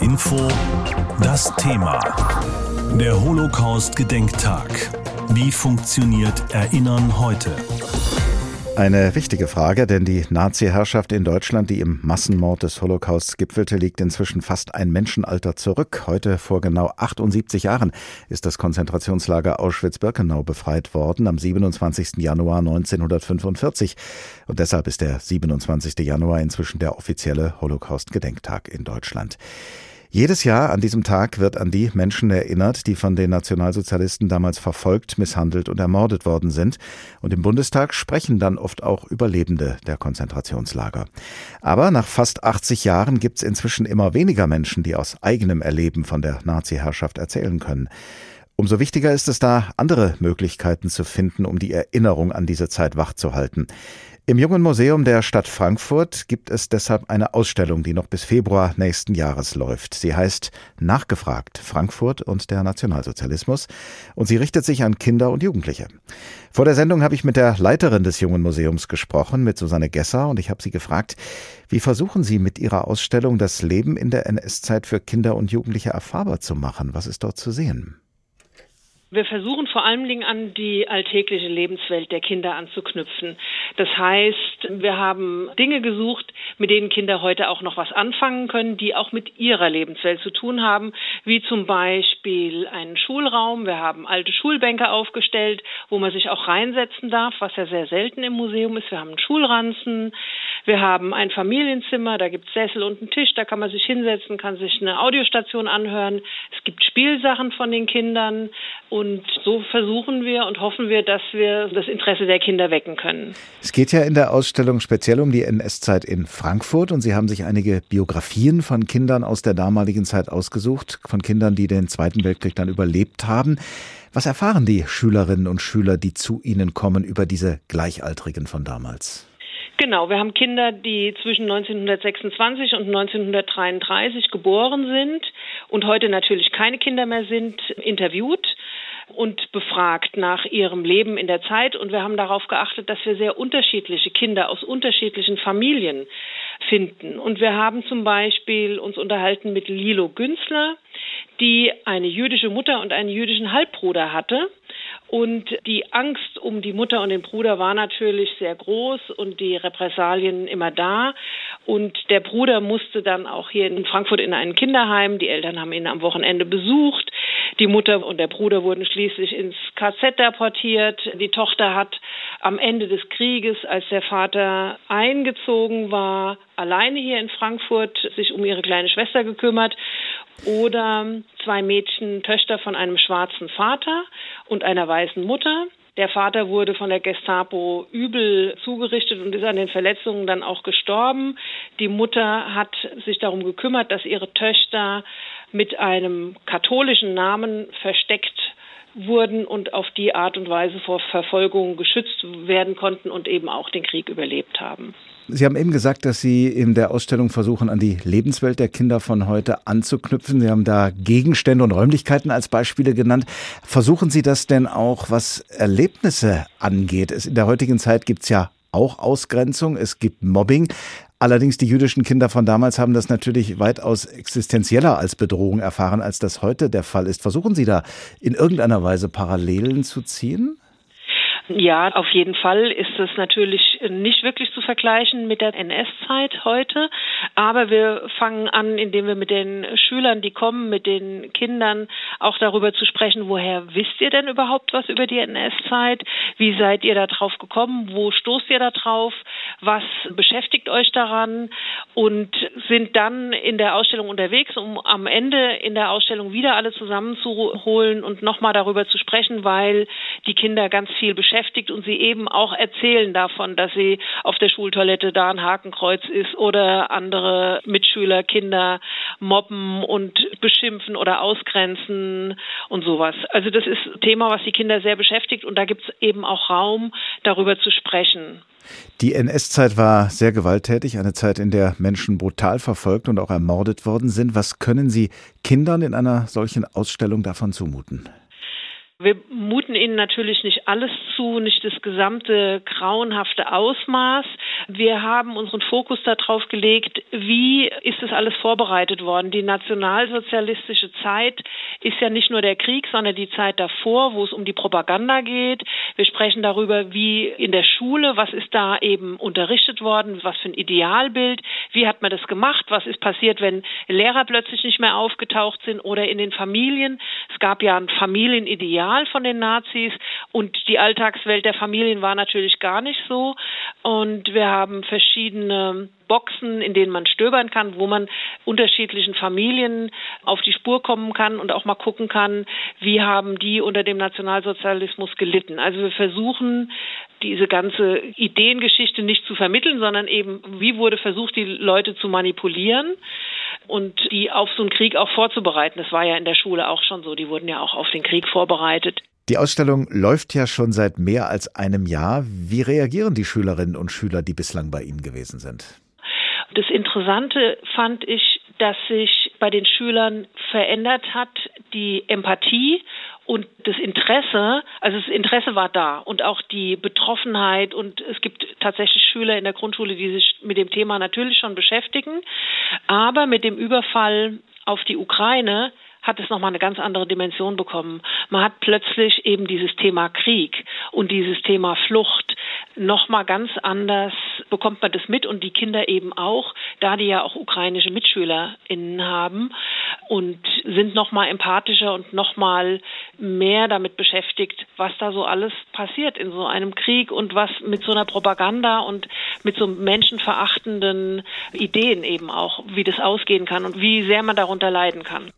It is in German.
Info das Thema. Der Holocaust-Gedenktag. Wie funktioniert Erinnern heute? Eine wichtige Frage, denn die Nazi-Herrschaft in Deutschland, die im Massenmord des Holocausts gipfelte, liegt inzwischen fast ein Menschenalter zurück. Heute vor genau 78 Jahren ist das Konzentrationslager Auschwitz-Birkenau befreit worden, am 27. Januar 1945. Und deshalb ist der 27. Januar inzwischen der offizielle Holocaust-Gedenktag in Deutschland. Jedes Jahr an diesem Tag wird an die Menschen erinnert, die von den Nationalsozialisten damals verfolgt, misshandelt und ermordet worden sind. Und im Bundestag sprechen dann oft auch Überlebende der Konzentrationslager. Aber nach fast 80 Jahren gibt es inzwischen immer weniger Menschen, die aus eigenem Erleben von der Nazi-Herrschaft erzählen können. Umso wichtiger ist es da, andere Möglichkeiten zu finden, um die Erinnerung an diese Zeit wachzuhalten. Im Jungen Museum der Stadt Frankfurt gibt es deshalb eine Ausstellung, die noch bis Februar nächsten Jahres läuft. Sie heißt Nachgefragt Frankfurt und der Nationalsozialismus und sie richtet sich an Kinder und Jugendliche. Vor der Sendung habe ich mit der Leiterin des Jungen Museums gesprochen, mit Susanne Gesser, und ich habe sie gefragt, wie versuchen Sie mit Ihrer Ausstellung das Leben in der NS-Zeit für Kinder und Jugendliche erfahrbar zu machen? Was ist dort zu sehen? Wir versuchen vor allen Dingen an die alltägliche Lebenswelt der Kinder anzuknüpfen. Das heißt, wir haben Dinge gesucht, mit denen Kinder heute auch noch was anfangen können, die auch mit ihrer Lebenswelt zu tun haben, wie zum Beispiel einen Schulraum. Wir haben alte Schulbänke aufgestellt, wo man sich auch reinsetzen darf, was ja sehr selten im Museum ist. Wir haben einen Schulranzen. Wir haben ein Familienzimmer, da gibt es Sessel und einen Tisch, da kann man sich hinsetzen, kann sich eine Audiostation anhören. Es gibt Spielsachen von den Kindern und so versuchen wir und hoffen wir, dass wir das Interesse der Kinder wecken können. Es geht ja in der Ausstellung speziell um die NS-Zeit in Frankfurt und Sie haben sich einige Biografien von Kindern aus der damaligen Zeit ausgesucht, von Kindern, die den Zweiten Weltkrieg dann überlebt haben. Was erfahren die Schülerinnen und Schüler, die zu Ihnen kommen, über diese Gleichaltrigen von damals? Genau, wir haben Kinder, die zwischen 1926 und 1933 geboren sind und heute natürlich keine Kinder mehr sind, interviewt und befragt nach ihrem Leben in der Zeit. Und wir haben darauf geachtet, dass wir sehr unterschiedliche Kinder aus unterschiedlichen Familien finden. Und wir haben zum Beispiel uns unterhalten mit Lilo Günzler, die eine jüdische Mutter und einen jüdischen Halbbruder hatte und die Angst um die Mutter und den Bruder war natürlich sehr groß und die Repressalien immer da. Und der Bruder musste dann auch hier in Frankfurt in ein Kinderheim. Die Eltern haben ihn am Wochenende besucht. Die Mutter und der Bruder wurden schließlich ins KZ deportiert. Die Tochter hat am Ende des Krieges, als der Vater eingezogen war, alleine hier in Frankfurt sich um ihre kleine Schwester gekümmert oder zwei Mädchen, Töchter von einem schwarzen Vater und einer weißen Mutter. Der Vater wurde von der Gestapo übel zugerichtet und ist an den Verletzungen dann auch gestorben. Die Mutter hat sich darum gekümmert, dass ihre Töchter mit einem katholischen Namen versteckt wurden und auf die Art und Weise vor Verfolgung geschützt werden konnten und eben auch den Krieg überlebt haben. Sie haben eben gesagt, dass Sie in der Ausstellung versuchen, an die Lebenswelt der Kinder von heute anzuknüpfen. Sie haben da Gegenstände und Räumlichkeiten als Beispiele genannt. Versuchen Sie das denn auch, was Erlebnisse angeht? In der heutigen Zeit gibt es ja auch Ausgrenzung, es gibt Mobbing. Allerdings die jüdischen Kinder von damals haben das natürlich weitaus existenzieller als Bedrohung erfahren, als das heute der Fall ist. Versuchen Sie da in irgendeiner Weise Parallelen zu ziehen? Ja, auf jeden Fall ist es natürlich nicht wirklich zu vergleichen mit der NS-Zeit heute. Aber wir fangen an, indem wir mit den Schülern, die kommen, mit den Kindern auch darüber zu sprechen, woher wisst ihr denn überhaupt was über die NS-Zeit? Wie seid ihr da drauf gekommen? Wo stoßt ihr da drauf? Was beschäftigt euch daran? Und sind dann in der Ausstellung unterwegs, um am Ende in der Ausstellung wieder alle zusammenzuholen und nochmal darüber zu sprechen, weil die Kinder ganz viel beschäftigt und sie eben auch erzählen davon, dass sie auf der Schultoilette da ein Hakenkreuz ist oder andere Mitschüler, Kinder mobben und beschimpfen oder ausgrenzen und sowas. Also das ist ein Thema, was die Kinder sehr beschäftigt und da gibt es eben auch Raum, darüber zu sprechen. Die NS-Zeit war sehr gewalttätig, eine Zeit, in der Menschen brutal verfolgt und auch ermordet worden sind. Was können Sie Kindern in einer solchen Ausstellung davon zumuten? Wir muten ihnen natürlich nicht alles zu, nicht das gesamte grauenhafte Ausmaß. Wir haben unseren Fokus darauf gelegt, wie ist das alles vorbereitet worden. Die nationalsozialistische Zeit ist ja nicht nur der Krieg, sondern die Zeit davor, wo es um die Propaganda geht. Wir sprechen darüber, wie in der Schule, was ist da eben unterrichtet worden, was für ein Idealbild, wie hat man das gemacht, was ist passiert, wenn Lehrer plötzlich nicht mehr aufgetaucht sind oder in den Familien. Es gab ja ein Familienideal Ideal von den Nazis und die Alltagswelt der Familien war natürlich gar nicht so. Und wir haben verschiedene Boxen, in denen man stöbern kann, wo man unterschiedlichen Familien auf die Spur kommen kann und auch mal gucken kann, wie haben die unter dem Nationalsozialismus gelitten. Also wir versuchen diese ganze Ideengeschichte nicht zu vermitteln, sondern eben, wie wurde versucht, die Leute zu manipulieren und die auf so einen Krieg auch vorzubereiten. Das war ja in der Schule auch schon so. Die wurden ja auch auf den Krieg vorbereitet. Die Ausstellung läuft ja schon seit mehr als einem Jahr. Wie reagieren die Schülerinnen und Schüler, die bislang bei Ihnen gewesen sind? Das Interessante fand ich, dass sich bei den Schülern verändert hat die Empathie und das Interesse, also das Interesse war da und auch die Betroffenheit und es gibt tatsächlich Schüler in der Grundschule, die sich mit dem Thema natürlich schon beschäftigen, aber mit dem Überfall auf die Ukraine hat es nochmal eine ganz andere Dimension bekommen. Man hat plötzlich eben dieses Thema Krieg und dieses Thema Flucht nochmal ganz anders bekommt man das mit und die Kinder eben auch, da die ja auch ukrainische MitschülerInnen haben und sind nochmal empathischer und nochmal mehr damit beschäftigt, was da so alles passiert in so einem Krieg und was mit so einer Propaganda und mit so menschenverachtenden Ideen eben auch, wie das ausgehen kann und wie sehr man darunter leiden kann.